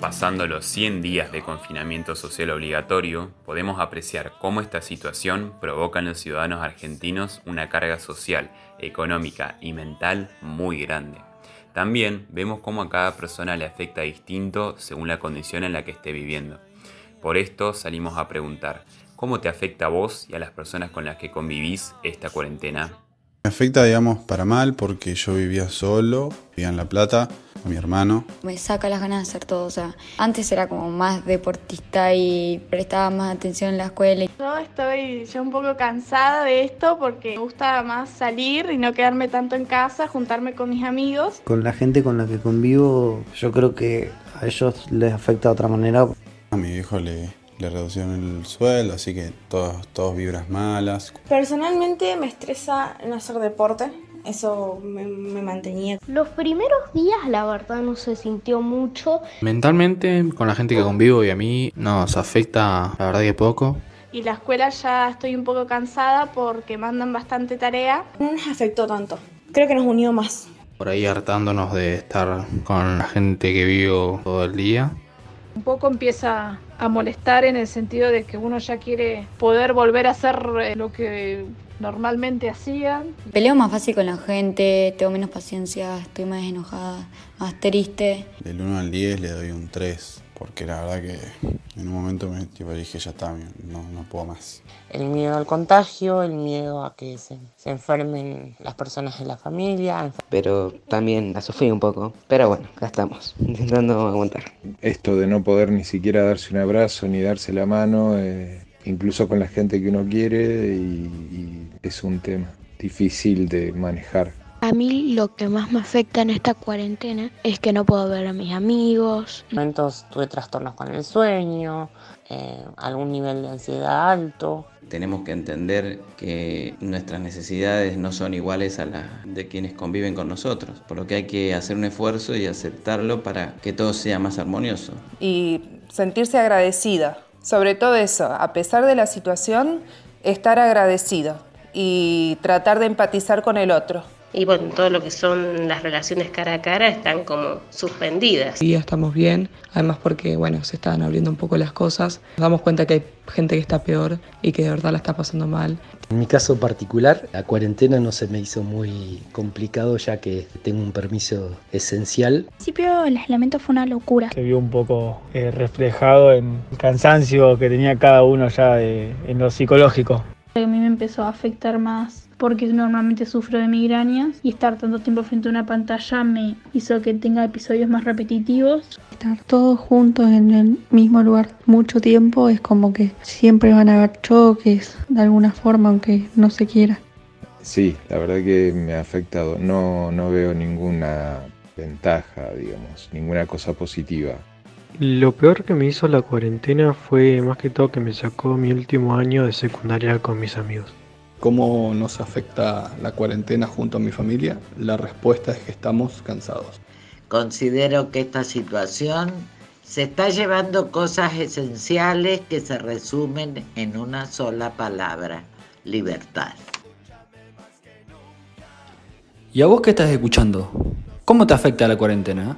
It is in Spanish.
Pasando los 100 días de confinamiento social obligatorio, podemos apreciar cómo esta situación provoca en los ciudadanos argentinos una carga social, económica y mental muy grande. También vemos cómo a cada persona le afecta distinto según la condición en la que esté viviendo. Por esto salimos a preguntar, ¿cómo te afecta a vos y a las personas con las que convivís esta cuarentena? Me afecta, digamos, para mal porque yo vivía solo, vivía en La Plata con mi hermano. Me saca las ganas de hacer todo, o sea, antes era como más deportista y prestaba más atención en la escuela. Yo estoy ya un poco cansada de esto porque me gusta más salir y no quedarme tanto en casa, juntarme con mis amigos. Con la gente con la que convivo, yo creo que a ellos les afecta de otra manera. A mi hijo le, le reducieron el sueldo, así que todos, todos vibras malas. Personalmente me estresa no hacer deporte, eso me, me, mantenía. Los primeros días la verdad no se sintió mucho. Mentalmente con la gente que convivo y a mí nos afecta la verdad que poco. Y la escuela ya estoy un poco cansada porque mandan bastante tarea. No nos afectó tanto, creo que nos unió más. Por ahí hartándonos de estar con la gente que vivo todo el día. Un poco empieza a molestar en el sentido de que uno ya quiere poder volver a hacer eh, lo que normalmente hacía. Peleo más fácil con la gente, tengo menos paciencia, estoy más enojada, más triste. Del 1 al 10 le doy un 3, porque la verdad que en un momento me tipo, dije, ya está, no, no puedo más. El miedo al contagio, el miedo a que se, se enfermen las personas de la familia. Pero también la sufrí un poco, pero bueno, acá estamos, intentando aguantar. Esto de no poder ni siquiera darse un abrazo ni darse la mano, eh, incluso con la gente que uno quiere, y, y es un tema difícil de manejar. A mí lo que más me afecta en esta cuarentena es que no puedo ver a mis amigos. En momentos tuve trastornos con el sueño, eh, algún nivel de ansiedad alto. Tenemos que entender que nuestras necesidades no son iguales a las de quienes conviven con nosotros, por lo que hay que hacer un esfuerzo y aceptarlo para que todo sea más armonioso. Y sentirse agradecida, sobre todo eso, a pesar de la situación, estar agradecido y tratar de empatizar con el otro y bueno, todo lo que son las relaciones cara a cara están como suspendidas. Y ya estamos bien, además porque bueno, se están abriendo un poco las cosas, nos damos cuenta que hay gente que está peor y que de verdad la está pasando mal. En mi caso particular, la cuarentena no se me hizo muy complicado ya que tengo un permiso esencial. Al principio el aislamiento fue una locura. Se vio un poco eh, reflejado en el cansancio que tenía cada uno ya de, en lo psicológico. A mí me empezó a afectar más porque normalmente sufro de migrañas y estar tanto tiempo frente a una pantalla me hizo que tenga episodios más repetitivos. Estar todos juntos en el mismo lugar mucho tiempo es como que siempre van a haber choques de alguna forma aunque no se quiera. Sí, la verdad que me ha afectado. No, no veo ninguna ventaja, digamos, ninguna cosa positiva. Lo peor que me hizo la cuarentena fue más que todo que me sacó mi último año de secundaria con mis amigos. ¿Cómo nos afecta la cuarentena junto a mi familia? La respuesta es que estamos cansados. Considero que esta situación se está llevando cosas esenciales que se resumen en una sola palabra, libertad. ¿Y a vos qué estás escuchando? ¿Cómo te afecta la cuarentena?